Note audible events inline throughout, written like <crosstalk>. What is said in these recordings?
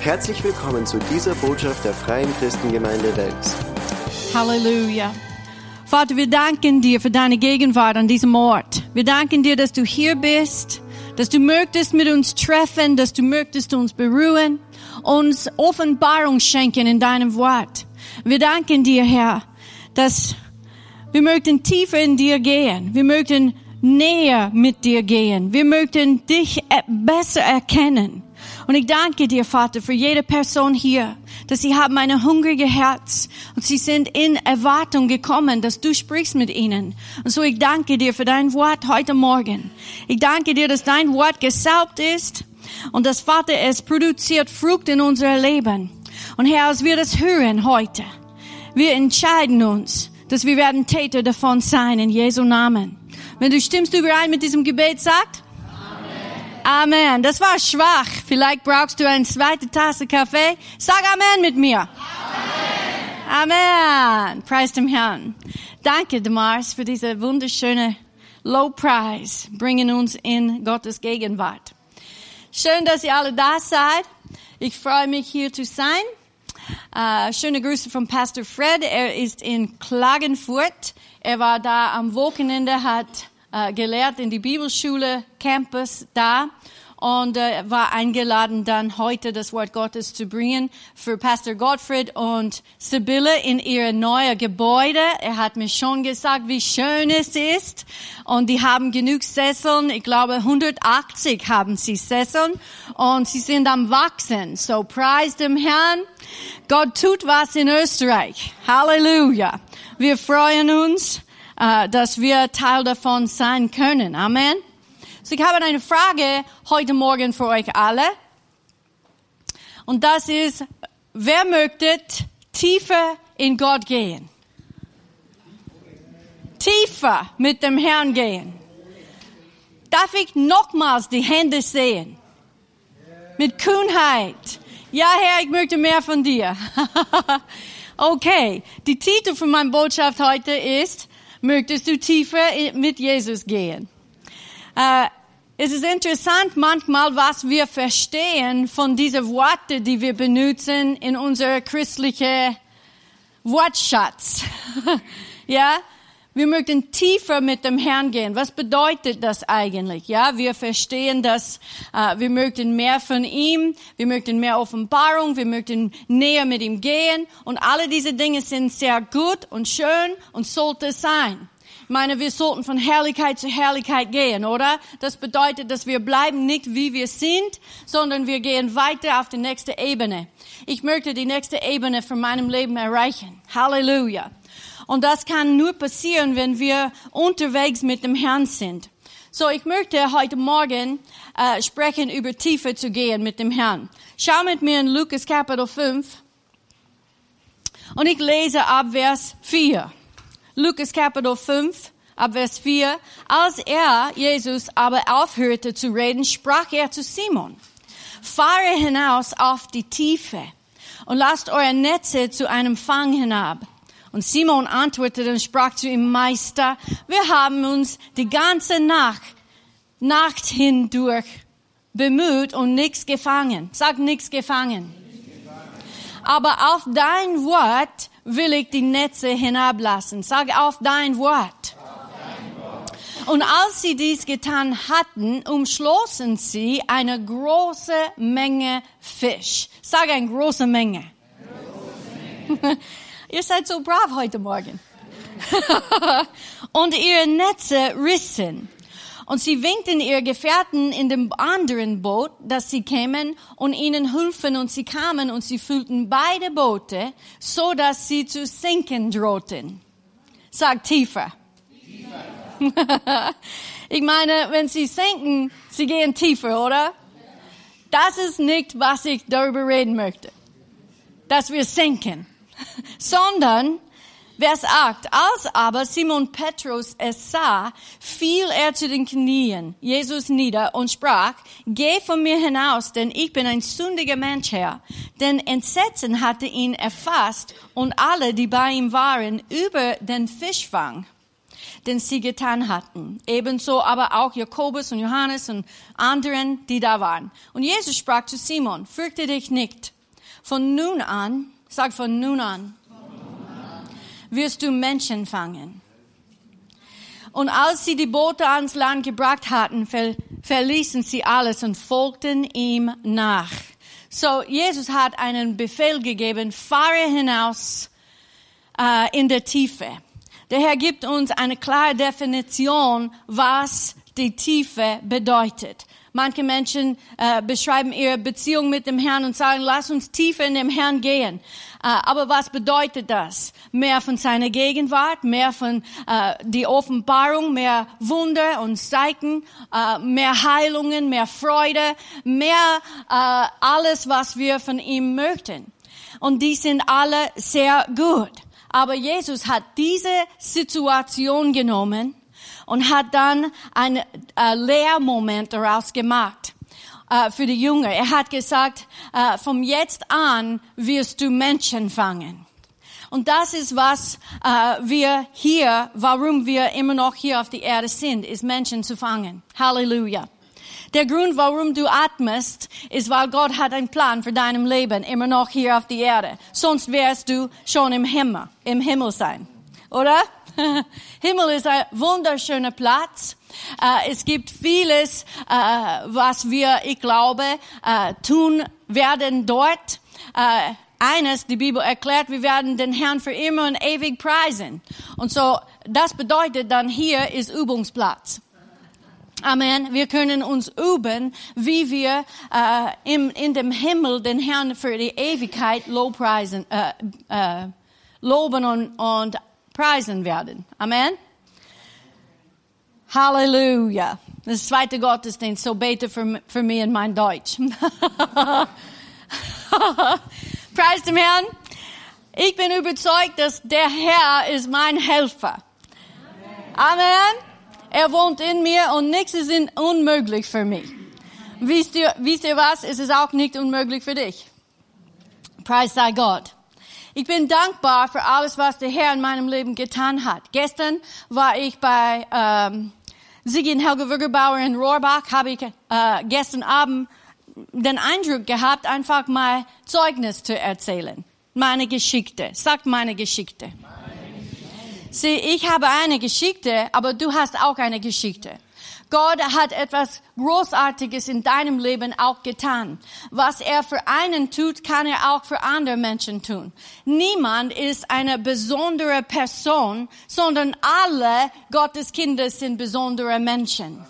Herzlich willkommen zu dieser Botschaft der Freien Christengemeinde Wels. Halleluja. Vater, wir danken dir für deine Gegenwart an diesem Ort. Wir danken dir, dass du hier bist, dass du möchtest mit uns treffen, dass du möchtest uns berühren, uns Offenbarung schenken in deinem Wort. Wir danken dir, Herr, dass wir möchten tiefer in dir gehen. Wir möchten näher mit dir gehen. Wir möchten dich besser erkennen. Und ich danke dir, Vater, für jede Person hier, dass sie haben ein hungriges Herz und sie sind in Erwartung gekommen, dass du sprichst mit ihnen. Und so ich danke dir für dein Wort heute Morgen. Ich danke dir, dass dein Wort gesaubt ist und dass Vater es produziert Frucht in unser Leben. Und Herr, als wir das hören heute, wir entscheiden uns, dass wir werden Täter davon sein in Jesu Namen. Wenn du stimmst überein mit diesem Gebet, sagt Amen. Das war schwach. Vielleicht brauchst du eine zweite Tasse Kaffee. Sag Amen mit mir. Amen. Amen. Preis dem Herrn. Danke, Demars, für diese wunderschöne Low Price. Bringen uns in Gottes Gegenwart. Schön, dass ihr alle da seid. Ich freue mich, hier zu sein. Uh, schöne Grüße von Pastor Fred. Er ist in Klagenfurt. Er war da am Wochenende, hat uh, gelehrt in die Bibelschule Campus da und äh, war eingeladen, dann heute das Wort Gottes zu bringen für Pastor Gottfried und Sibylle in ihre neue Gebäude. Er hat mir schon gesagt, wie schön es ist und die haben genug Sesseln. Ich glaube, 180 haben sie Sesseln und sie sind am wachsen. So preis dem Herrn. Gott tut was in Österreich. Halleluja. Wir freuen uns, äh, dass wir Teil davon sein können. Amen. So, ich habe eine Frage heute Morgen für euch alle. Und das ist, wer möchte tiefer in Gott gehen? Tiefer mit dem Herrn gehen. Darf ich nochmals die Hände sehen? Mit Kühnheit. Ja, Herr, ich möchte mehr von dir. <laughs> okay, die Titel von meiner Botschaft heute ist, möchtest du tiefer mit Jesus gehen? Äh, es ist interessant manchmal, was wir verstehen von diesen Worten, die wir benutzen in unser christlicher Wortschatz. <laughs> ja, wir möchten tiefer mit dem Herrn gehen. Was bedeutet das eigentlich? Ja, wir verstehen, dass äh, wir möchten mehr von ihm, wir möchten mehr Offenbarung, wir möchten näher mit ihm gehen und alle diese Dinge sind sehr gut und schön und sollte sein. Ich meine, wir sollten von Herrlichkeit zu Herrlichkeit gehen, oder? Das bedeutet, dass wir bleiben nicht wie wir sind, sondern wir gehen weiter auf die nächste Ebene. Ich möchte die nächste Ebene von meinem Leben erreichen. Halleluja. Und das kann nur passieren, wenn wir unterwegs mit dem Herrn sind. So, ich möchte heute Morgen äh, sprechen, über Tiefe zu gehen mit dem Herrn. Schau mit mir in Lukas Kapitel 5 und ich lese ab Vers 4. Lukas Kapitel 5, ab Vers 4. Als er, Jesus, aber aufhörte zu reden, sprach er zu Simon, fahre hinaus auf die Tiefe und lasst eure Netze zu einem Fang hinab. Und Simon antwortete und sprach zu ihm, Meister, wir haben uns die ganze Nacht, Nacht hindurch bemüht und nichts gefangen. Sag nichts gefangen. Aber auf dein Wort will ich die Netze hinablassen. Sag auf dein Wort. Und als sie dies getan hatten, umschlossen sie eine große Menge Fisch. Sag eine große Menge. Große <laughs> Menge. <laughs> Ihr seid so brav heute Morgen. <laughs> und ihre Netze rissen. Und sie winkten ihr Gefährten in dem anderen Boot, dass sie kämen und ihnen hülfen und sie kamen und sie füllten beide Boote, so dass sie zu sinken drohten. Sag tiefer. tiefer. <laughs> ich meine, wenn sie sinken, sie gehen tiefer, oder? Das ist nicht, was ich darüber reden möchte. Dass wir sinken. <laughs> Sondern Vers 8. Als aber Simon Petrus es sah, fiel er zu den Knien Jesus nieder und sprach, geh von mir hinaus, denn ich bin ein sündiger Mensch, Herr. Denn Entsetzen hatte ihn erfasst und alle, die bei ihm waren, über den Fischfang den sie getan hatten. Ebenso aber auch Jakobus und Johannes und anderen, die da waren. Und Jesus sprach zu Simon, fürchte dich nicht. Von nun an, sag von nun an, wirst du Menschen fangen. Und als sie die Boote ans Land gebracht hatten, ver verließen sie alles und folgten ihm nach. So, Jesus hat einen Befehl gegeben, fahre hinaus äh, in der Tiefe. Der Herr gibt uns eine klare Definition, was die Tiefe bedeutet. Manche Menschen äh, beschreiben ihre Beziehung mit dem Herrn und sagen, lass uns tiefer in dem Herrn gehen. Äh, aber was bedeutet das? Mehr von seiner Gegenwart, mehr von äh, die Offenbarung, mehr Wunder und Zeichen, äh, mehr Heilungen, mehr Freude, mehr äh, alles, was wir von ihm möchten. Und die sind alle sehr gut. Aber Jesus hat diese Situation genommen und hat dann einen äh, Lehrmoment daraus gemacht äh, für die Jünger. Er hat gesagt, äh, vom jetzt an wirst du Menschen fangen. Und das ist, was äh, wir hier, warum wir immer noch hier auf der Erde sind, ist Menschen zu fangen. Halleluja. Der Grund, warum du atmest, ist, weil Gott hat einen Plan für deinem Leben, immer noch hier auf der Erde. Sonst wärst du schon im Himmel, im Himmel sein. Oder? <laughs> Himmel ist ein wunderschöner Platz. Äh, es gibt vieles, äh, was wir, ich glaube, äh, tun werden dort. Eines, die Bibel erklärt, wir werden den Herrn für immer und ewig preisen. Und so, das bedeutet dann hier ist Übungsplatz. Amen. Wir können uns üben, wie wir äh, im, in dem Himmel den Herrn für die Ewigkeit lobpreisen, äh, äh, loben und, und preisen werden. Amen. Halleluja. Das zweite Gottesdienst, so bete für, für mich in mein Deutsch. <laughs> Preis dem Herrn. Ich bin überzeugt, dass der Herr ist mein Helfer. Amen. Er wohnt in mir und nichts ist unmöglich für mich. Wisst ihr, wisst ihr was? Es ist auch nicht unmöglich für dich. Preis sei Gott. Ich bin dankbar für alles, was der Herr in meinem Leben getan hat. Gestern war ich bei ähm, Sigi und Helge Würgerbauer in Rohrbach, habe ich äh, gestern Abend den Eindruck gehabt, einfach mal Zeugnis zu erzählen. Meine Geschichte. Sagt meine Geschichte. Sieh, ich habe eine Geschichte, aber du hast auch eine Geschichte. Gott hat etwas Großartiges in deinem Leben auch getan. Was er für einen tut, kann er auch für andere Menschen tun. Niemand ist eine besondere Person, sondern alle Gottes Kinder sind besondere Menschen.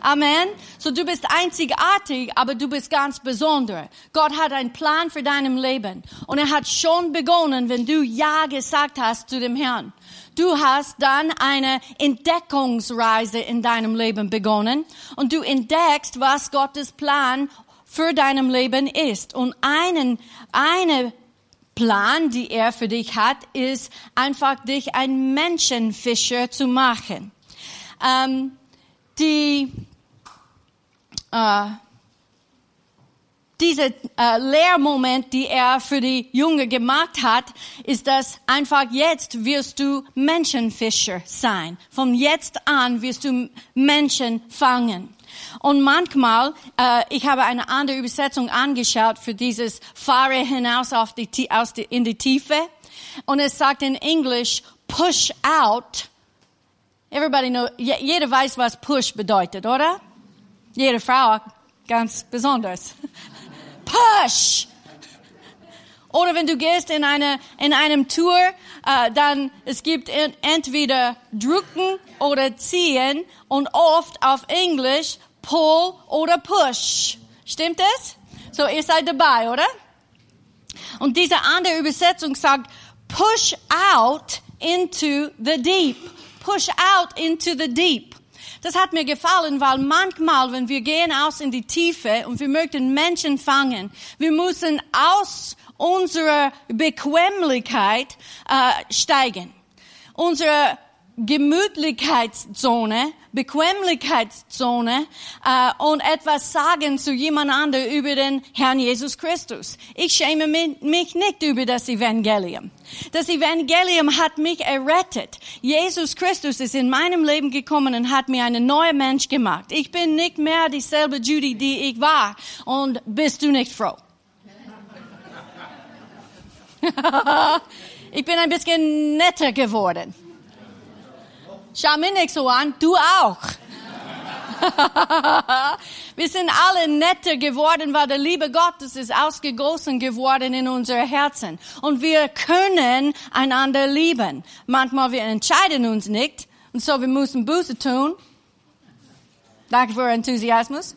Amen. So du bist einzigartig, aber du bist ganz besonders. Gott hat einen Plan für deinem Leben und er hat schon begonnen, wenn du Ja gesagt hast zu dem Herrn. Du hast dann eine Entdeckungsreise in deinem Leben begonnen und du entdeckst, was Gottes Plan für deinem Leben ist. Und einen, eine Plan, die er für dich hat, ist einfach dich ein Menschenfischer zu machen. Ähm, die äh, dieser äh, Lehrmoment, die er für die Jünger gemacht hat, ist das einfach jetzt wirst du Menschenfischer sein. Von jetzt an wirst du Menschen fangen. Und manchmal, äh, ich habe eine andere Übersetzung angeschaut für dieses Fahre hinaus auf die, aus die, in die Tiefe. Und es sagt in Englisch, push out. Everybody know, jeder weiß, was push bedeutet, oder? Jede Frau ganz besonders. <laughs> Push! Oder wenn du gehst in eine in einem Tour, äh, dann es gibt entweder drücken oder ziehen und oft auf Englisch pull oder push. Stimmt es? So ihr seid dabei, oder? Und diese andere Übersetzung sagt push out into the deep. Push out into the deep. Das hat mir gefallen, weil manchmal, wenn wir gehen aus in die Tiefe und wir möchten Menschen fangen, wir müssen aus unserer Bequemlichkeit äh, steigen. Unsere Gemütlichkeitszone Bequemlichkeitszone äh, und etwas sagen zu jemand anderem über den Herrn Jesus Christus. Ich schäme mich nicht über das Evangelium. Das Evangelium hat mich errettet. Jesus Christus ist in meinem Leben gekommen und hat mir einen neuen Mensch gemacht. Ich bin nicht mehr dieselbe Judy, die ich war. Und bist du nicht froh? <laughs> ich bin ein bisschen netter geworden. Schau mich nicht so an, du auch. <laughs> Wir sind alle netter geworden, weil der Liebe Gottes ist ausgegossen geworden in unsere Herzen. Und wir können einander lieben. Manchmal wir entscheiden uns nicht. Und so wir müssen Buße tun. Danke für Enthusiasmus.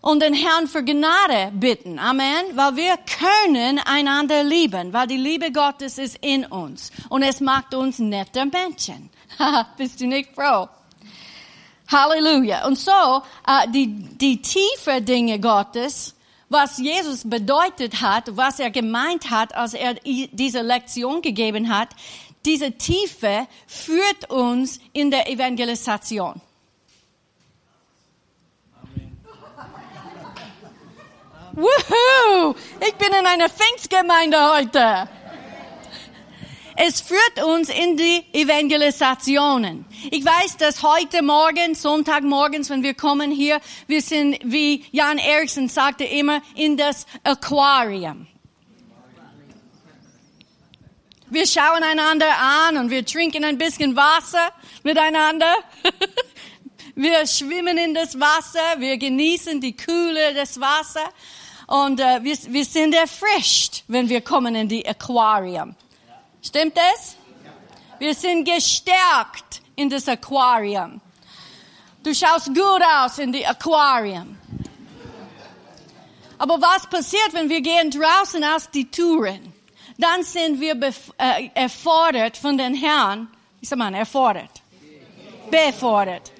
Und den Herrn für Gnade bitten. Amen. Weil wir können einander lieben. Weil die Liebe Gottes ist in uns. Und es macht uns nette Menschen. <laughs> Bist du nicht froh? Halleluja. Und so, äh, die, die tiefe Dinge Gottes, was Jesus bedeutet hat, was er gemeint hat, als er diese Lektion gegeben hat, diese Tiefe führt uns in der Evangelisation. Wuhu! Ich bin in einer Pfingstgemeinde heute. Es führt uns in die Evangelisationen. Ich weiß, dass heute Morgen, Sonntagmorgens, wenn wir kommen hier, wir sind, wie Jan Eriksen sagte immer, in das Aquarium. Wir schauen einander an und wir trinken ein bisschen Wasser miteinander. <laughs> Wir schwimmen in das Wasser, wir genießen die Kühle des Wassers und äh, wir, wir sind erfrischt, wenn wir kommen in die Aquarium. Stimmt es? Wir sind gestärkt in das Aquarium. Du schaust gut aus in die Aquarium. Aber was passiert, wenn wir gehen draußen aus die Türen? Dann sind wir äh, erfordert von den Herrn. Wie sagt man, erfordert? Befordert.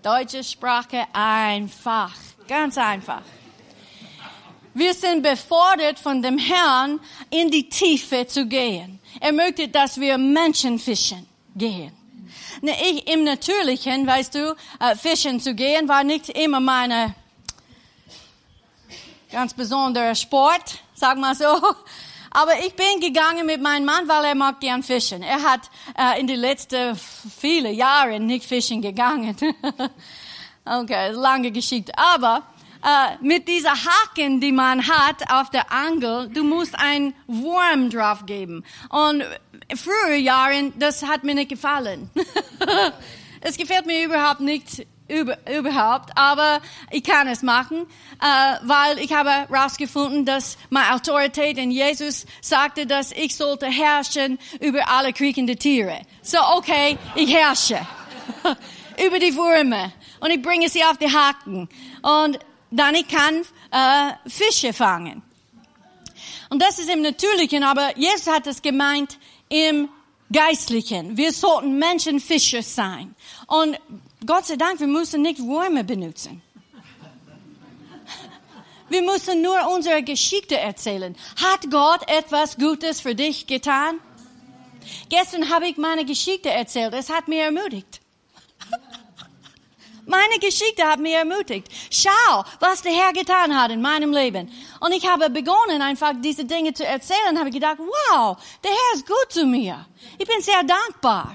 Deutsche Sprache einfach. Ganz einfach. Wir sind befordert von dem Herrn, in die Tiefe zu gehen. Er möchte, dass wir Menschen fischen gehen. Ich im Natürlichen, weißt du, äh, fischen zu gehen, war nicht immer meine ganz besondere Sport, sag mal so. Aber ich bin gegangen mit meinem Mann, weil er mag gern fischen. Er hat äh, in den letzten viele Jahre nicht fischen gegangen. <laughs> okay, lange Geschichte. Aber äh, mit dieser Haken, die man hat auf der Angel, du musst einen Wurm drauf geben. Und frühere Jahren, das hat mir nicht gefallen. <laughs> es gefällt mir überhaupt nicht über, überhaupt, aber ich kann es machen, äh, weil ich habe herausgefunden, dass meine Autorität in Jesus sagte, dass ich sollte herrschen über alle kriechende Tiere. So, okay, ich herrsche <laughs> über die Würmer und ich bringe sie auf die Haken. Und dann ich kann äh, Fische fangen. Und das ist im Natürlichen, aber Jesus hat es gemeint im Geistlichen. Wir sollten Menschenfischer sein. Und Gott sei Dank, wir müssen nicht Würmer benutzen. Wir müssen nur unsere Geschichte erzählen. Hat Gott etwas Gutes für dich getan? Gestern habe ich meine Geschichte erzählt. Es hat mir ermutigt. Meine Geschichte hat mich ermutigt. Schau, was der Herr getan hat in meinem Leben. Und ich habe begonnen, einfach diese Dinge zu erzählen, habe gedacht, wow, der Herr ist gut zu mir. Ich bin sehr dankbar.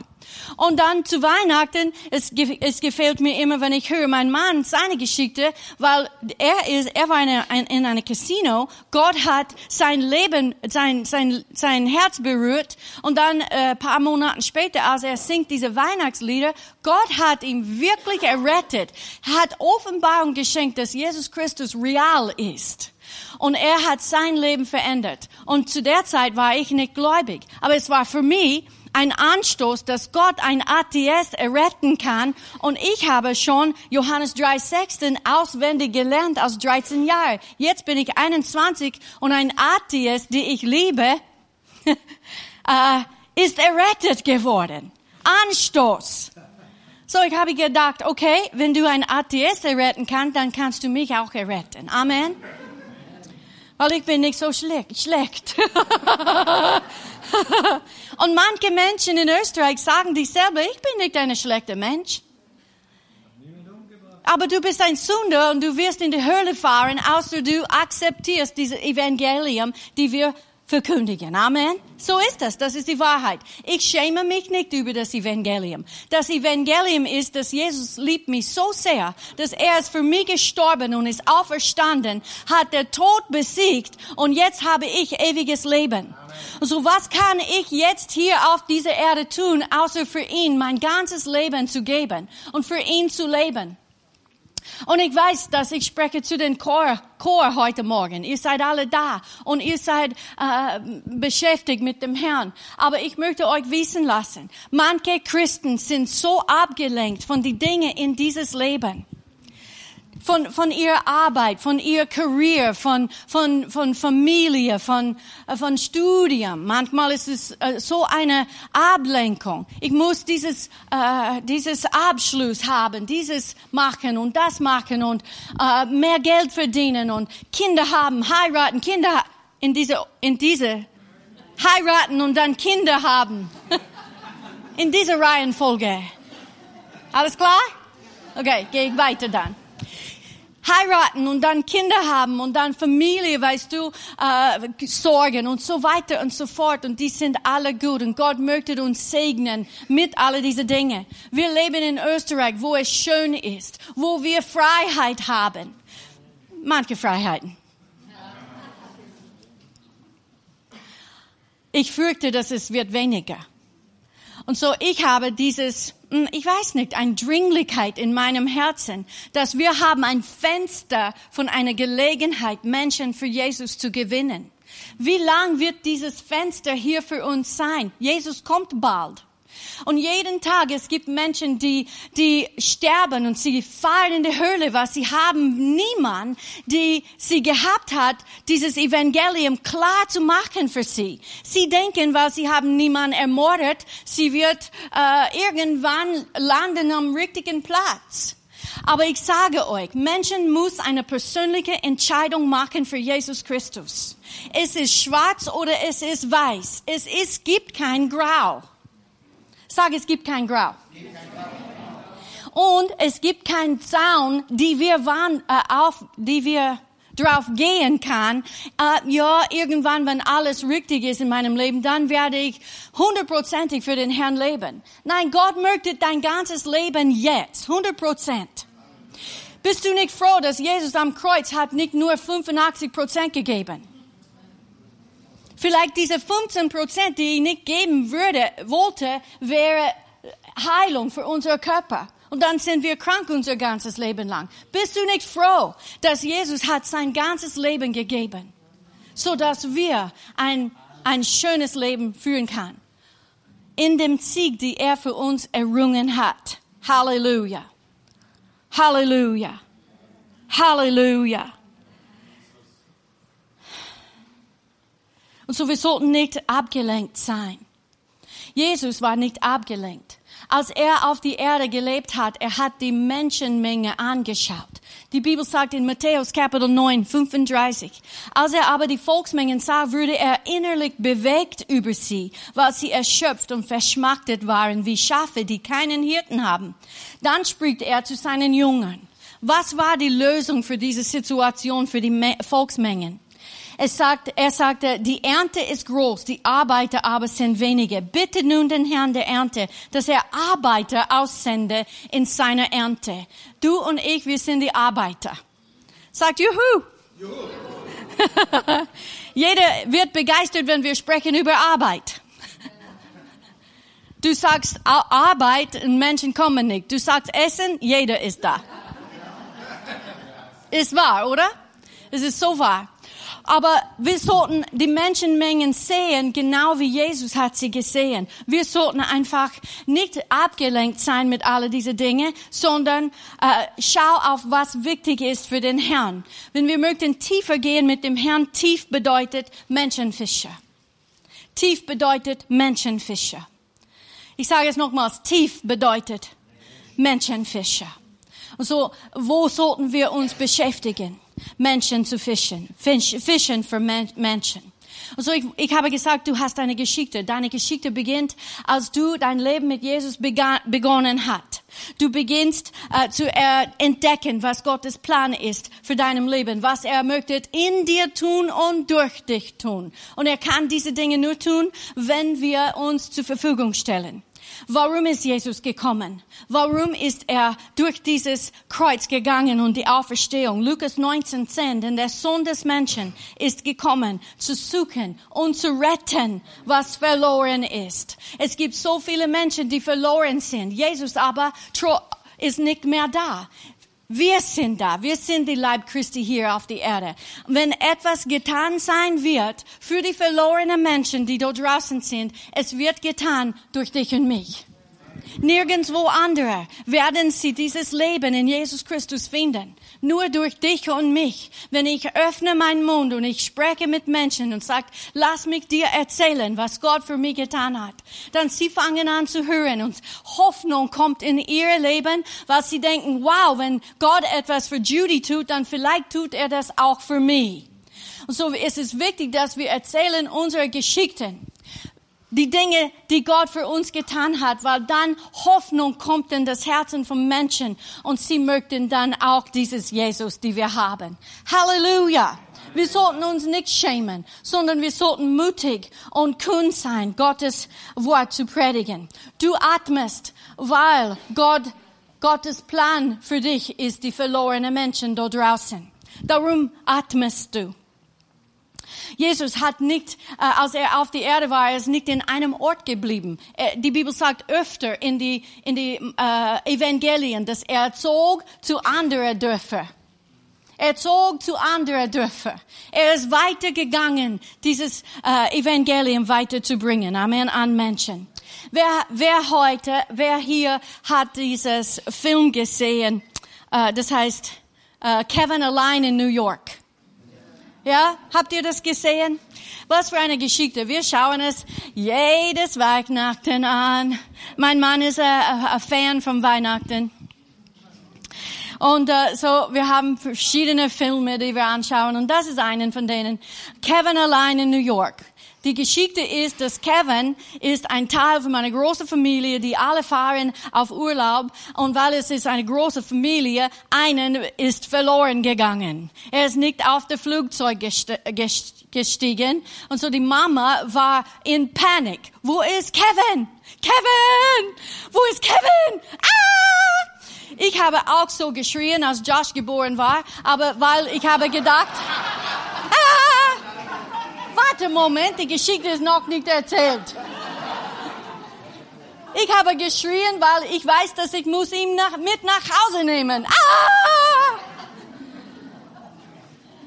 Und dann zu Weihnachten, es, es gefällt mir immer, wenn ich höre mein Mann seine Geschichte, weil er ist, er war in, ein, in einem Casino. Gott hat sein Leben, sein, sein, sein Herz berührt. Und dann, äh, paar Monate später, als er singt diese Weihnachtslieder, Gott hat ihn wirklich errettet, hat Offenbarung geschenkt, dass Jesus Christus real ist. Und er hat sein Leben verändert. Und zu der Zeit war ich nicht gläubig. Aber es war für mich, ein Anstoß, dass Gott ein Atheist erretten kann. Und ich habe schon Johannes 3,16 auswendig gelernt aus 13 Jahren. Jetzt bin ich 21 und ein Atheist, die ich liebe, <laughs> äh, ist errettet geworden. Anstoß. So, ich habe gedacht, okay, wenn du ein Atheist erretten kannst, dann kannst du mich auch erretten. Amen. Weil ich bin nicht so schlecht. schlecht. <laughs> <laughs> Und manche Menschen in Österreich sagen dich selber, ich bin nicht ein schlechter Mensch. Aber du bist ein Sünder und du wirst in die Hölle fahren, außer du akzeptierst dieses Evangelium, die wir verkündigen. Amen. So ist das. Das ist die Wahrheit. Ich schäme mich nicht über das Evangelium. Das Evangelium ist, dass Jesus liebt mich so sehr, dass er ist für mich gestorben und ist auferstanden, hat der Tod besiegt und jetzt habe ich ewiges Leben. So was kann ich jetzt hier auf dieser Erde tun, außer für ihn mein ganzes Leben zu geben und für ihn zu leben? Und ich weiß, dass ich spreche zu den Chor, Chor heute Morgen. Ihr seid alle da und ihr seid äh, beschäftigt mit dem Herrn. Aber ich möchte euch wissen lassen, manche Christen sind so abgelenkt von den Dingen in dieses Leben von, von ihrer Arbeit, von ihrer Karriere, von, von, von Familie, von, äh, von Studium. Manchmal ist es äh, so eine Ablenkung. Ich muss dieses, äh, dieses Abschluss haben, dieses machen und das machen und äh, mehr Geld verdienen und Kinder haben, heiraten, Kinder in diese, in diese, heiraten und dann Kinder haben. <laughs> in dieser Reihenfolge. Alles klar? Okay, gehe ich weiter dann heiraten und dann Kinder haben und dann Familie, weißt du, äh, sorgen und so weiter und so fort. Und die sind alle gut und Gott möchte uns segnen mit all diese Dinge. Wir leben in Österreich, wo es schön ist, wo wir Freiheit haben. Manche Freiheiten. Ich fürchte, dass es wird weniger. Und so ich habe dieses, hm, ich weiß nicht, eine Dringlichkeit in meinem Herzen, dass wir haben ein Fenster von einer Gelegenheit, Menschen für Jesus zu gewinnen. Wie lang wird dieses Fenster hier für uns sein? Jesus kommt bald. Und jeden Tag, es gibt Menschen, die, die sterben und sie fahren in die Höhle, weil sie haben niemand, die sie gehabt hat, dieses Evangelium klar zu machen für sie. Sie denken, weil sie haben niemanden ermordet, sie wird äh, irgendwann landen am richtigen Platz. Aber ich sage euch, Menschen muss eine persönliche Entscheidung machen für Jesus Christus. Es ist schwarz oder es ist weiß. Es ist, gibt kein Grau. Sag, es gibt kein Grau. Und es gibt keinen Zaun, die wir waren, äh, auf, die wir drauf gehen kann. Äh, ja, irgendwann, wenn alles richtig ist in meinem Leben, dann werde ich hundertprozentig für den Herrn leben. Nein, Gott möchte dein ganzes Leben jetzt, hundert Prozent. Bist du nicht froh, dass Jesus am Kreuz hat nicht nur 85 Prozent gegeben? Vielleicht diese 15 Prozent, die ich nicht geben würde, wollte, wäre Heilung für unser Körper. Und dann sind wir krank unser ganzes Leben lang. Bist du nicht froh, dass Jesus hat sein ganzes Leben gegeben, so dass wir ein, ein schönes Leben führen kann? In dem Sieg, die er für uns errungen hat. Halleluja. Halleluja. Halleluja. Und so wir sollten nicht abgelenkt sein. Jesus war nicht abgelenkt. Als er auf die Erde gelebt hat, er hat die Menschenmenge angeschaut. Die Bibel sagt in Matthäus Kapitel 9, 35, als er aber die Volksmengen sah, wurde er innerlich bewegt über sie, weil sie erschöpft und verschmachtet waren wie Schafe, die keinen Hirten haben. Dann spricht er zu seinen Jüngern. Was war die Lösung für diese Situation für die Volksmengen? Es sagt, er sagte, die Ernte ist groß, die Arbeiter aber sind wenige. Bitte nun den Herrn der Ernte, dass er Arbeiter aussende in seiner Ernte. Du und ich, wir sind die Arbeiter. Sagt Juhu. Juhu. <laughs> Jeder wird begeistert, wenn wir sprechen über Arbeit. Du sagst Arbeit Menschen kommen nicht. Du sagst Essen, jeder ist da. Ist wahr, oder? Es ist so wahr. Aber wir sollten die Menschenmengen sehen, genau wie Jesus hat sie gesehen. Wir sollten einfach nicht abgelenkt sein mit all diese Dinge, sondern äh, schau auf, was wichtig ist für den Herrn. Wenn wir möchten tiefer gehen mit dem Herrn, tief bedeutet Menschenfischer. Tief bedeutet Menschenfischer. Ich sage es nochmals, tief bedeutet Menschenfischer. So, wo sollten wir uns beschäftigen? Menschen zu fischen, Fisch, fischen für Men Menschen. Und so ich, ich habe gesagt, du hast eine Geschichte. Deine Geschichte beginnt, als du dein Leben mit Jesus begonnen hat. Du beginnst äh, zu äh, entdecken, was Gottes Plan ist für deinem Leben, was er möchte in dir tun und durch dich tun. Und er kann diese Dinge nur tun, wenn wir uns zur Verfügung stellen. Warum ist Jesus gekommen? Warum ist er durch dieses Kreuz gegangen und die Auferstehung? Lukas 19,10, denn der Sohn des Menschen ist gekommen, zu suchen und zu retten, was verloren ist. Es gibt so viele Menschen, die verloren sind. Jesus aber ist nicht mehr da. Wir sind da. Wir sind die Leib Christi hier auf der Erde. Wenn etwas getan sein wird für die verlorenen Menschen, die dort draußen sind, es wird getan durch dich und mich. Nirgendwo andere werden sie dieses Leben in Jesus Christus finden. Nur durch dich und mich. Wenn ich öffne meinen Mund und ich spreche mit Menschen und sage, lass mich dir erzählen, was Gott für mich getan hat, dann sie fangen an zu hören und Hoffnung kommt in ihr Leben, weil sie denken, wow, wenn Gott etwas für Judy tut, dann vielleicht tut er das auch für mich. Und so ist es wichtig, dass wir erzählen unsere Geschichten die Dinge, die Gott für uns getan hat, weil dann Hoffnung kommt in das Herzen von Menschen und sie möchten dann auch dieses Jesus, die wir haben. Halleluja! Wir sollten uns nicht schämen, sondern wir sollten mutig und kühn sein, Gottes Wort zu predigen. Du atmest, weil Gott, Gottes Plan für dich ist die verlorenen Menschen da draußen. Darum atmest du. Jesus hat nicht, äh, als er auf die Erde war, er ist nicht in einem Ort geblieben. Er, die Bibel sagt öfter in die, in die äh, Evangelien, dass er zog zu anderen Dörfern. Er zog zu anderen Dörfern. Er ist weitergegangen, dieses äh, Evangelium weiterzubringen. Amen an Menschen. Wer, wer heute, wer hier hat dieses Film gesehen? Äh, das heißt äh, Kevin allein in New York. Ja, habt ihr das gesehen? Was für eine Geschichte. Wir schauen es jedes Weihnachten an. Mein Mann ist ein Fan von Weihnachten. Und uh, so, wir haben verschiedene Filme, die wir anschauen. Und das ist einen von denen. Kevin allein in New York. Die Geschichte ist, dass Kevin ist ein Teil von einer großen Familie, die alle fahren auf Urlaub. Und weil es ist eine große Familie, einen ist verloren gegangen. Er ist nicht auf das Flugzeug gestiegen. Und so die Mama war in Panik. Wo ist Kevin? Kevin! Wo ist Kevin? Ah! Ich habe auch so geschrien, als Josh geboren war, aber weil ich habe gedacht, <laughs> ah! Warte, Moment, die Geschichte ist noch nicht erzählt. Ich habe geschrien, weil ich weiß, dass ich muss ihn nach, mit nach Hause nehmen. Ah!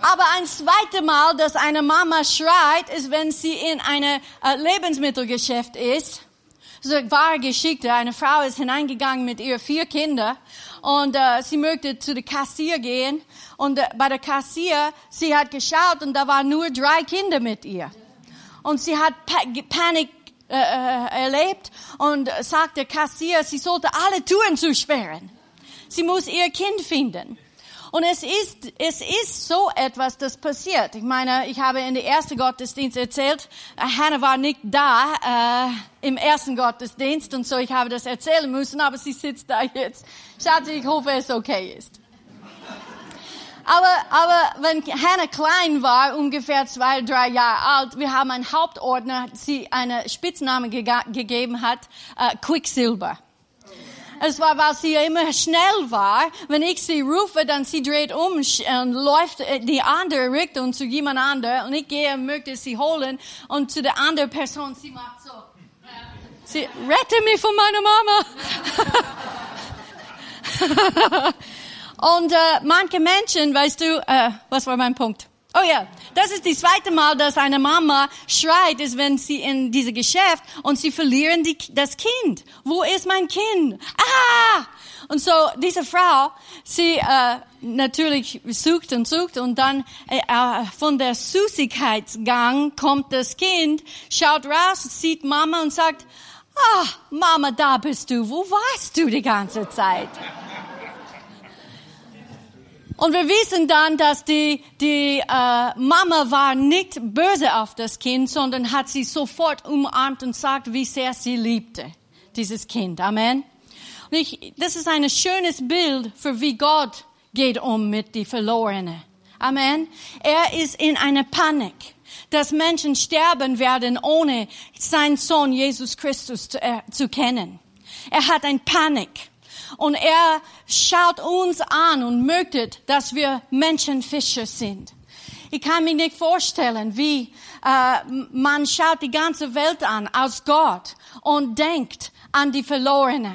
Aber ein zweites Mal, dass eine Mama schreit, ist, wenn sie in einem äh, Lebensmittelgeschäft ist. Eine wahre Geschichte. Eine Frau ist hineingegangen mit ihren vier Kindern und äh, sie möchte zu der Kassier gehen und äh, bei der Kassier, sie hat geschaut und da waren nur drei Kinder mit ihr. Und sie hat pa Panik äh, äh, erlebt und sagt der Kassier, sie sollte alle Türen zusperren. Sie muss ihr Kind finden. Und es ist, es ist so etwas, das passiert. Ich meine, ich habe in der ersten Gottesdienst erzählt, äh, Hannah war nicht da äh, im ersten Gottesdienst und so, ich habe das erzählen müssen, aber sie sitzt da jetzt. Schatz, ich hoffe, es okay ist. Aber, aber wenn Hannah klein war, ungefähr zwei, drei Jahre alt, wir haben einen Hauptordner, sie eine Spitzname ge gegeben hat, äh, Quicksilver. Es war, weil sie immer schnell war. Wenn ich sie rufe, dann sie dreht um und läuft die andere Richtung zu jemand anderem. Und ich gehe, möchte sie holen. Und zu der anderen Person, sie macht so. Sie, rette mich von meiner Mama. <laughs> und äh, manche Menschen, weißt du, äh, was war mein Punkt? Oh ja, das ist das zweite Mal, dass eine Mama schreit, ist, wenn sie in diese Geschäft und sie verlieren die, das Kind. Wo ist mein Kind? Ah! Und so diese Frau, sie äh, natürlich sucht und sucht und dann äh, äh, von der Süßigkeitsgang kommt das Kind, schaut raus, sieht Mama und sagt, ah, Mama, da bist du. Wo warst du die ganze Zeit? Und wir wissen dann, dass die, die äh, Mama war nicht böse auf das Kind, sondern hat sie sofort umarmt und sagt, wie sehr sie liebte dieses Kind. Amen. Und ich, das ist ein schönes Bild für wie Gott geht um mit die Verlorenen. Amen. Er ist in einer Panik, dass Menschen sterben werden, ohne seinen Sohn Jesus Christus zu, äh, zu kennen. Er hat ein Panik. Und er schaut uns an und möchte, dass wir Menschenfischer sind. Ich kann mir nicht vorstellen, wie äh, man schaut die ganze Welt an als Gott und denkt an die Verlorene.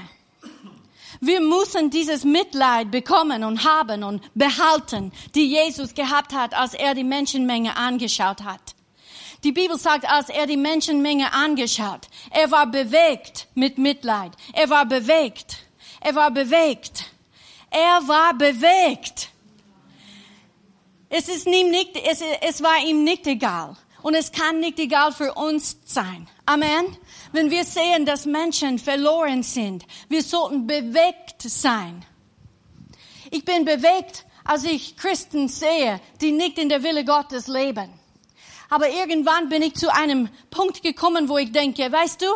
Wir müssen dieses Mitleid bekommen und haben und behalten, die Jesus gehabt hat, als er die Menschenmenge angeschaut hat. Die Bibel sagt, als er die Menschenmenge angeschaut, er war bewegt mit Mitleid. Er war bewegt. Er war bewegt. Er war bewegt. Es ist ihm nicht, es, es war ihm nicht egal. Und es kann nicht egal für uns sein. Amen. Wenn wir sehen, dass Menschen verloren sind, wir sollten bewegt sein. Ich bin bewegt, als ich Christen sehe, die nicht in der Wille Gottes leben. Aber irgendwann bin ich zu einem Punkt gekommen, wo ich denke, weißt du,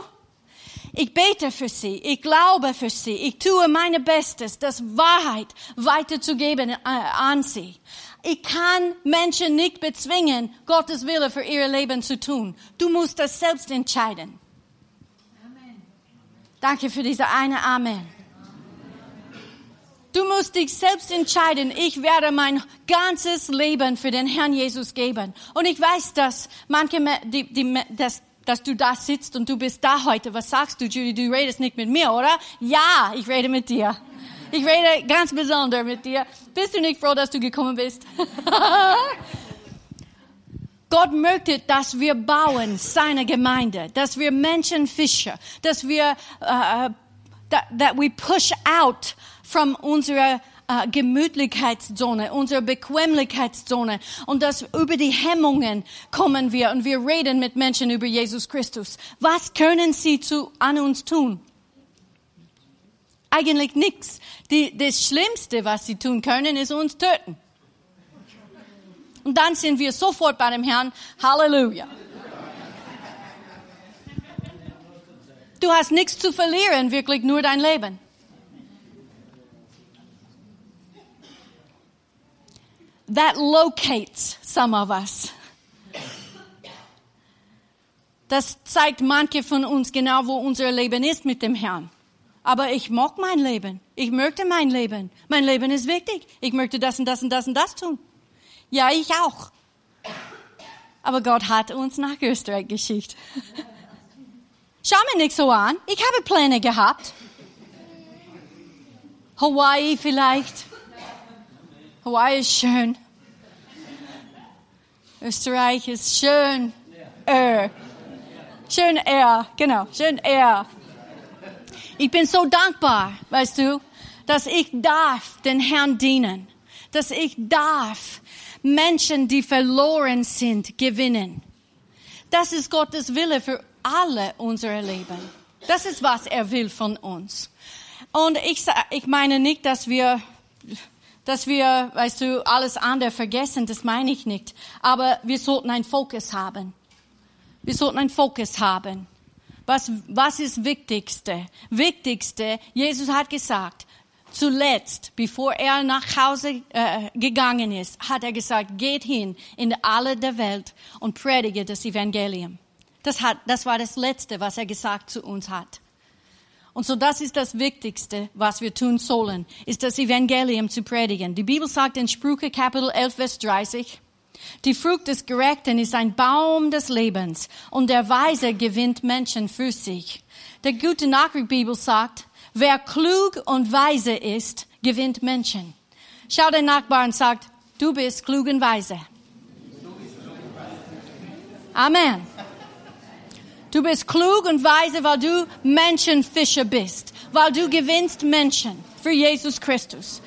ich bete für sie, ich glaube für sie, ich tue meine Bestes, das Wahrheit weiterzugeben äh, an sie. Ich kann Menschen nicht bezwingen, Gottes Wille für ihr Leben zu tun. Du musst das selbst entscheiden. Danke für diese eine Amen. Du musst dich selbst entscheiden. Ich werde mein ganzes Leben für den Herrn Jesus geben. Und ich weiß, dass manche, die, die, dass, dass du da sitzt und du bist da heute. Was sagst du, Judy? Du redest nicht mit mir, oder? Ja, ich rede mit dir. Ich rede ganz besonders mit dir. Bist du nicht froh, dass du gekommen bist? <laughs> Gott möchte, dass wir bauen seine Gemeinde, dass wir Menschen fischen, dass wir, uh, that, that we push out from unserer uh, Gemütlichkeitszone, unserer Bequemlichkeitszone und dass über die Hemmungen kommen wir und wir reden mit Menschen über Jesus Christus. Was können sie zu, an uns tun? Eigentlich nichts. Die, das Schlimmste, was sie tun können, ist uns töten. Und dann sind wir sofort bei dem Herrn. Halleluja. Du hast nichts zu verlieren, wirklich nur dein Leben. That locates some of us. Das zeigt manche von uns genau, wo unser Leben ist mit dem Herrn. Aber ich mag mein Leben. Ich möchte mein Leben. Mein Leben ist wichtig. Ich möchte das und das und das und das tun. Ja, ich auch. Aber Gott hat uns nach Österreich geschickt. Schau mir nicht so an. Ich habe Pläne gehabt. Hawaii vielleicht. Hawaii ist schön. Österreich ist schön. Äh. Schön er, genau, schön er. Ich bin so dankbar, weißt du, dass ich darf den Herrn dienen, dass ich darf Menschen, die verloren sind, gewinnen. Das ist Gottes Wille für alle unsere Leben. Das ist, was er will von uns. Und ich, ich meine nicht, dass wir, dass wir, weißt du, alles andere vergessen, das meine ich nicht. Aber wir sollten einen Fokus haben. Wir sollten einen Fokus haben. Was, was ist Wichtigste? Wichtigste, Jesus hat gesagt, zuletzt, bevor er nach Hause äh, gegangen ist, hat er gesagt, geht hin in alle der Welt und predige das Evangelium. Das, hat, das war das Letzte, was er gesagt zu uns hat. Und so das ist das Wichtigste, was wir tun sollen, ist das Evangelium zu predigen. Die Bibel sagt in Sprüche Kapitel 11, Vers 30, die Frucht des Gerechten ist ein Baum des Lebens und der Weise gewinnt Menschen für sich. Der gute Nachricht Bibel sagt, wer klug und weise ist, gewinnt Menschen. Schau den Nachbarn und sagt, du bist klug und weise. Amen. Du bist klug und weise, weil du Menschenfischer bist, weil du gewinnst Menschen für Jesus Christus.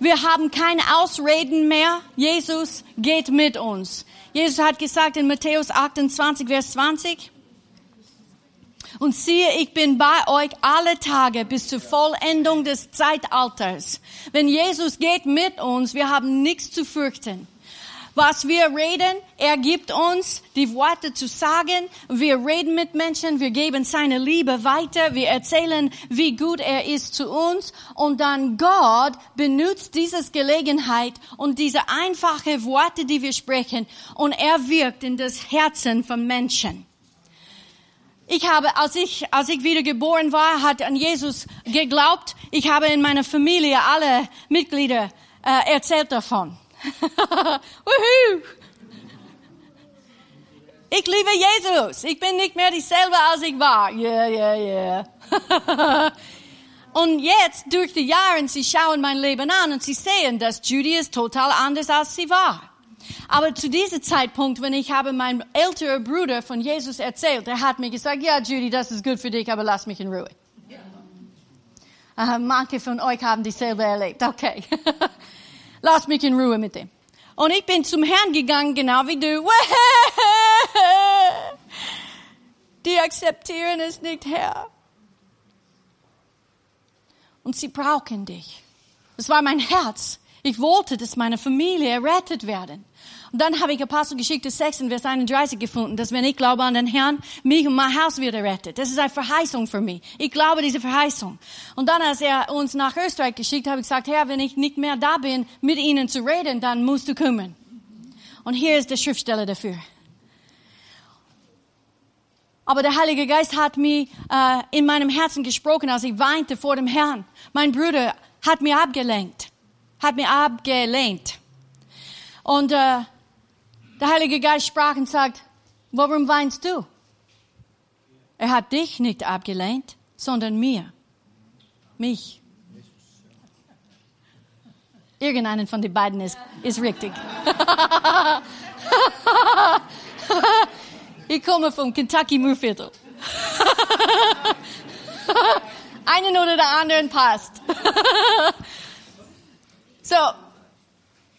Wir haben keine Ausreden mehr. Jesus geht mit uns. Jesus hat gesagt in Matthäus 28, Vers 20, Und siehe, ich bin bei euch alle Tage bis zur Vollendung des Zeitalters. Wenn Jesus geht mit uns, wir haben nichts zu fürchten. Was wir reden, er gibt uns die Worte zu sagen. Wir reden mit Menschen, wir geben seine Liebe weiter, wir erzählen, wie gut er ist zu uns. Und dann Gott benutzt diese Gelegenheit und diese einfache Worte, die wir sprechen, und er wirkt in das Herzen von Menschen. Ich habe, als ich, als ich wieder geboren war, hat an Jesus geglaubt. Ich habe in meiner Familie alle Mitglieder äh, erzählt davon. <laughs> Ich liebe Jesus. Ich bin nicht mehr dieselbe, als ich war. Yeah, yeah, yeah. <laughs> und jetzt, durch die Jahre, sie schauen mein Leben an und sie sehen, dass Judy ist total anders, als sie war. Aber zu diesem Zeitpunkt, wenn ich habe meinem älteren Bruder von Jesus erzählt, er hat mir gesagt, ja, Judy, das ist gut für dich, aber lass mich in Ruhe. Uh, manche von euch haben dieselbe erlebt. Okay. <laughs> lass mich in Ruhe mit dem. Und ich bin zum Herrn gegangen, genau wie du. <laughs> Die akzeptieren es nicht, Herr. Und sie brauchen dich. Das war mein Herz. Ich wollte, dass meine Familie errettet werden. Und dann habe ich Apostelgeschichte 6 in Vers 31 gefunden, dass wenn ich glaube an den Herrn, mich und mein Haus wird errettet. Das ist eine Verheißung für mich. Ich glaube diese Verheißung. Und dann, als er uns nach Österreich geschickt, habe ich gesagt, Herr, wenn ich nicht mehr da bin, mit ihnen zu reden, dann musst du kommen. Und hier ist die Schriftstelle dafür. Aber der Heilige Geist hat mir äh, in meinem Herzen gesprochen, als ich weinte vor dem Herrn. Mein Bruder hat mir abgelenkt, hat mir abgelehnt. Und äh, der Heilige Geist sprach und sagt, warum weinst du? Er hat dich nicht abgelehnt, sondern mir. Mich. Irgendeinen von den beiden ist, ist richtig. <laughs> ich komme vom Kentucky Moorviertel. <laughs> Einen oder der anderen passt. <laughs> so,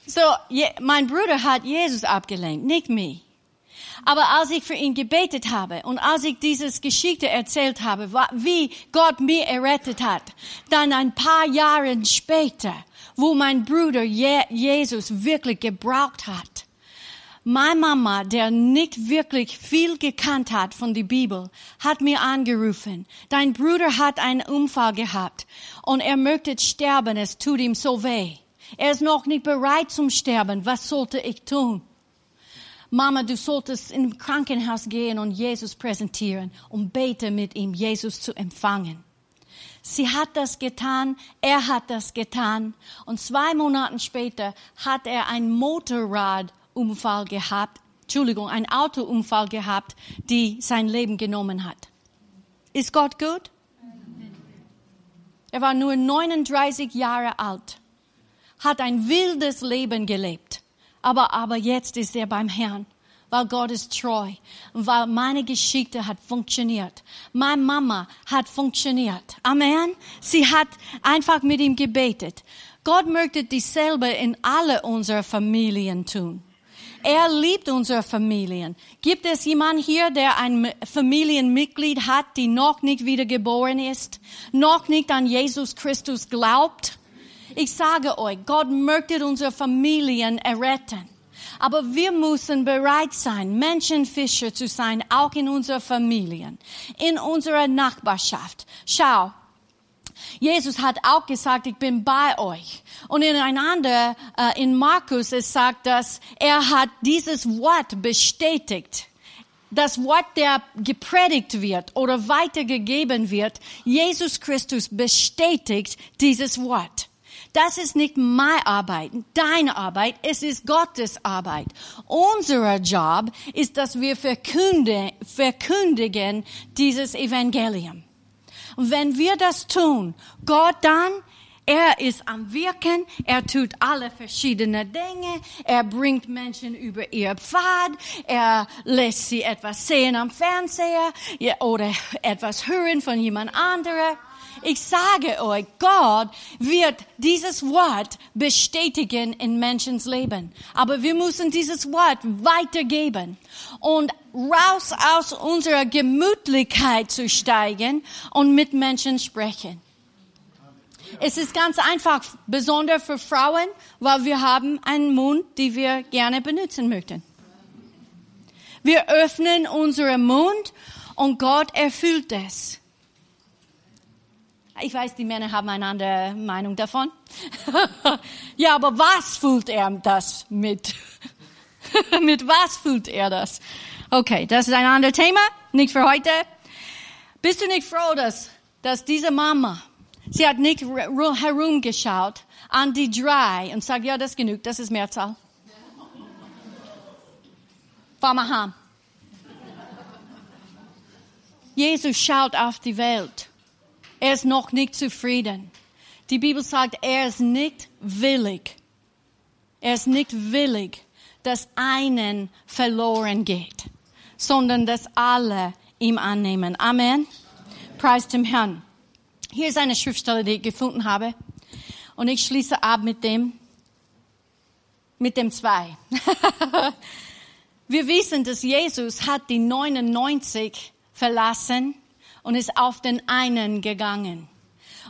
so, je, mein Bruder hat Jesus abgelenkt, nicht mich. Aber als ich für ihn gebetet habe und als ich dieses Geschichte erzählt habe, wie Gott mir errettet hat, dann ein paar Jahre später, wo mein Bruder Je Jesus wirklich gebraucht hat, meine Mama, der nicht wirklich viel gekannt hat von der Bibel, hat mir angerufen. Dein Bruder hat einen Unfall gehabt und er möchte sterben, es tut ihm so weh. Er ist noch nicht bereit zum Sterben. Was sollte ich tun? Mama, du solltest im Krankenhaus gehen und Jesus präsentieren und bete mit ihm, Jesus zu empfangen. Sie hat das getan, er hat das getan und zwei Monate später hat er einen Motorradunfall gehabt, Entschuldigung, einen Autounfall gehabt, die sein Leben genommen hat. Ist Gott gut? Er war nur 39 Jahre alt hat ein wildes Leben gelebt. Aber, aber jetzt ist er beim Herrn, weil Gott ist treu weil meine Geschichte hat funktioniert. Meine Mama hat funktioniert. Amen. Sie hat einfach mit ihm gebetet. Gott möchte dieselbe in alle unsere Familien tun. Er liebt unsere Familien. Gibt es jemand hier, der ein Familienmitglied hat, die noch nicht wiedergeboren ist, noch nicht an Jesus Christus glaubt? Ich sage euch, Gott möchte unsere Familien erretten. Aber wir müssen bereit sein, Menschenfischer zu sein, auch in unserer Familien, in unserer Nachbarschaft. Schau, Jesus hat auch gesagt, ich bin bei euch. Und in einander, äh, in Markus, es sagt, dass er hat dieses Wort bestätigt. Das Wort, der gepredigt wird oder weitergegeben wird, Jesus Christus bestätigt dieses Wort. Das ist nicht meine Arbeit, deine Arbeit, es ist Gottes Arbeit. Unser Job ist, dass wir verkündigen, verkündigen dieses Evangelium. Und wenn wir das tun, Gott dann er ist am Wirken, er tut alle verschiedene Dinge, er bringt Menschen über ihr Pfad, er lässt sie etwas sehen am Fernseher oder etwas hören von jemand anderem. Ich sage euch, Gott wird dieses Wort bestätigen in Menschens Leben. Aber wir müssen dieses Wort weitergeben und raus aus unserer Gemütlichkeit zu steigen und mit Menschen sprechen. Es ist ganz einfach, besonders für Frauen, weil wir haben einen Mund, den wir gerne benutzen möchten. Wir öffnen unseren Mund und Gott erfüllt es. Ich weiß, die Männer haben eine andere Meinung davon. <laughs> ja, aber was fühlt er das mit? <laughs> mit was fühlt er das? Okay, das ist ein anderes Thema, nicht für heute. Bist du nicht froh, dass, dass diese Mama, sie hat nicht herumgeschaut an die drei und sagt, ja, das genug, das ist Mehrzahl. Fahr mal heim. Jesus schaut auf die Welt. Er ist noch nicht zufrieden. Die Bibel sagt, er ist nicht willig. Er ist nicht willig, dass einen verloren geht, sondern dass alle ihm annehmen. Amen. Preis dem Herrn. Hier ist eine Schriftstelle, die ich gefunden habe. Und ich schließe ab mit dem, mit dem zwei. <laughs> Wir wissen, dass Jesus hat die 99 verlassen und ist auf den einen gegangen.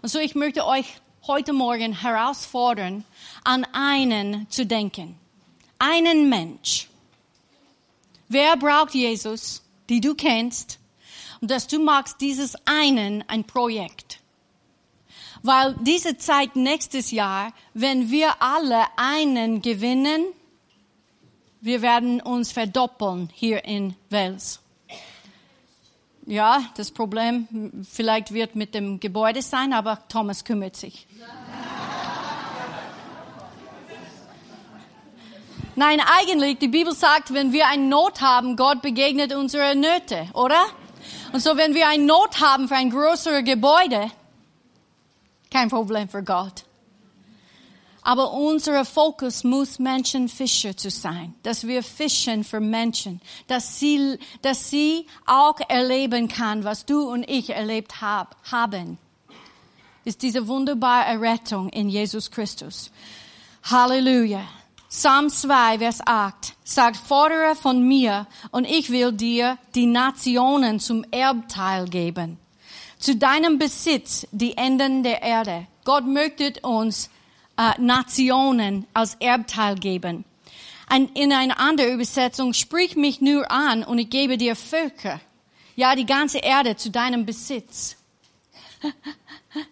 Und so ich möchte euch heute Morgen herausfordern, an einen zu denken. Einen Mensch. Wer braucht Jesus, die du kennst, und dass du magst dieses einen ein Projekt. Weil diese Zeit nächstes Jahr, wenn wir alle einen gewinnen, wir werden uns verdoppeln hier in Wels. Ja, das Problem vielleicht wird mit dem Gebäude sein, aber Thomas kümmert sich. Nein, eigentlich, die Bibel sagt, wenn wir eine Not haben, Gott begegnet unsere Nöte, oder? Und so, wenn wir eine Not haben für ein größeres Gebäude, kein Problem für Gott. Aber unser Fokus muss Menschenfischer zu sein, dass wir fischen für Menschen, dass sie, dass sie auch erleben kann, was du und ich erlebt hab, haben. Ist diese wunderbare Errettung in Jesus Christus. Halleluja. Psalm 2, Vers 8 sagt, fordere von mir und ich will dir die Nationen zum Erbteil geben. Zu deinem Besitz die Enden der Erde. Gott möchte uns äh, Nationen als Erbteil geben. In einer anderen Übersetzung, sprich mich nur an und ich gebe dir Völker. Ja, die ganze Erde zu deinem Besitz.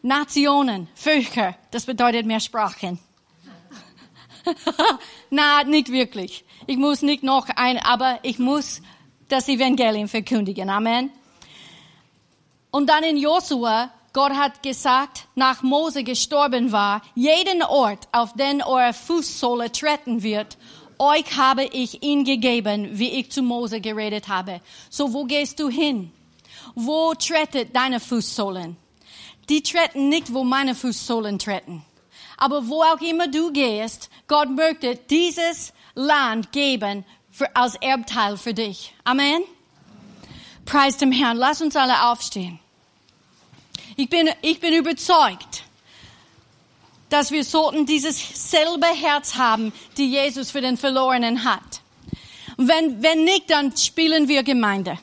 Nationen, Völker, das bedeutet mehr Sprachen. <laughs> Na, nicht wirklich. Ich muss nicht noch ein, aber ich muss das Evangelium verkündigen. Amen. Und dann in Josua Gott hat gesagt, nach Mose gestorben war, jeden Ort, auf den eure Fußsohle treten wird, euch habe ich ihn gegeben, wie ich zu Mose geredet habe. So, wo gehst du hin? Wo trettet deine Fußsohlen? Die treten nicht, wo meine Fußsohlen treten. Aber wo auch immer du gehst, Gott möchte dieses Land geben für, als Erbteil für dich. Amen. Preis dem Herrn. Lass uns alle aufstehen. Ich bin, ich bin überzeugt, dass wir sollten dieses selbe Herz haben, die Jesus für den Verlorenen hat. Wenn, wenn nicht, dann spielen wir Gemeinde.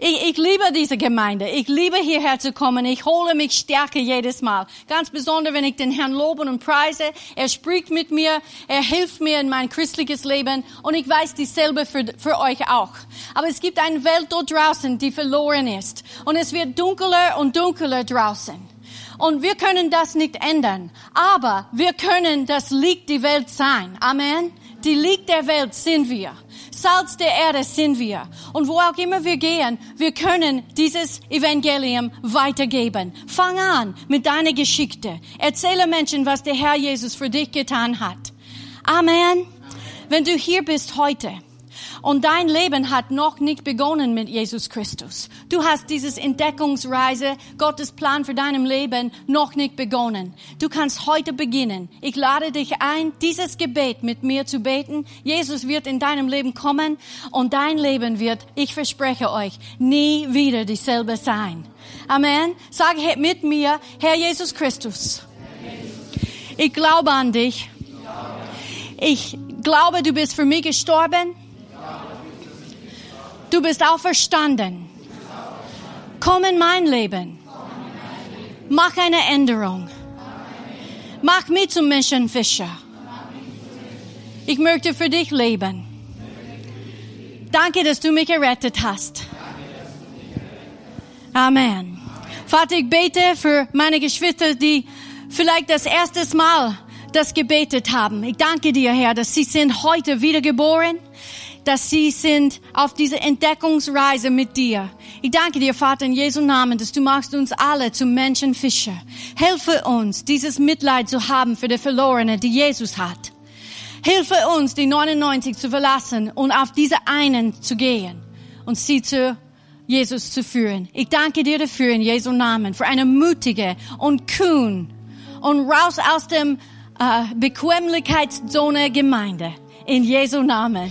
Ich, ich liebe diese Gemeinde. Ich liebe hierher zu kommen. Ich hole mich Stärke jedes Mal. Ganz besonders, wenn ich den Herrn loben und preise. Er spricht mit mir. Er hilft mir in mein christliches Leben. Und ich weiß dieselbe für, für euch auch. Aber es gibt eine Welt dort draußen, die verloren ist. Und es wird dunkler und dunkler draußen. Und wir können das nicht ändern. Aber wir können das Licht der Welt sein. Amen. Die Licht der Welt sind wir. Salz der Erde sind wir. Und wo auch immer wir gehen, wir können dieses Evangelium weitergeben. Fang an mit deiner Geschichte. Erzähle Menschen, was der Herr Jesus für dich getan hat. Amen. Wenn du hier bist heute Und dein Leben hat noch nicht begonnen mit Jesus Christus. Du hast dieses Entdeckungsreise, Gottes Plan für deinem Leben noch nicht begonnen. Du kannst heute beginnen. Ich lade dich ein, dieses Gebet mit mir zu beten. Jesus wird in deinem Leben kommen und dein Leben wird, ich verspreche euch, nie wieder dieselbe sein. Amen. Sag mit mir, Herr Jesus Christus. Ich glaube an dich. Ich glaube, du bist für mich gestorben. Du bist auferstanden. Komm in mein Leben. Mach eine Änderung. Mach mich zum Menschenfischer. Ich möchte für dich leben. Danke, dass du mich errettet hast. Amen. Vater, ich bete für meine Geschwister, die vielleicht das erste Mal das gebetet haben. Ich danke dir, Herr, dass sie sind heute wiedergeboren, dass sie sind auf dieser Entdeckungsreise mit dir. Ich danke dir, Vater, in Jesu Namen, dass du machst uns alle zu Menschenfischer. Helfe uns, dieses Mitleid zu haben für die Verlorene, die Jesus hat. Hilfe uns, die 99 zu verlassen und auf diese einen zu gehen und sie zu Jesus zu führen. Ich danke dir dafür in Jesu Namen, für eine mutige und kühn und raus aus dem äh, Bequemlichkeitszone Gemeinde. In Jesu Namen.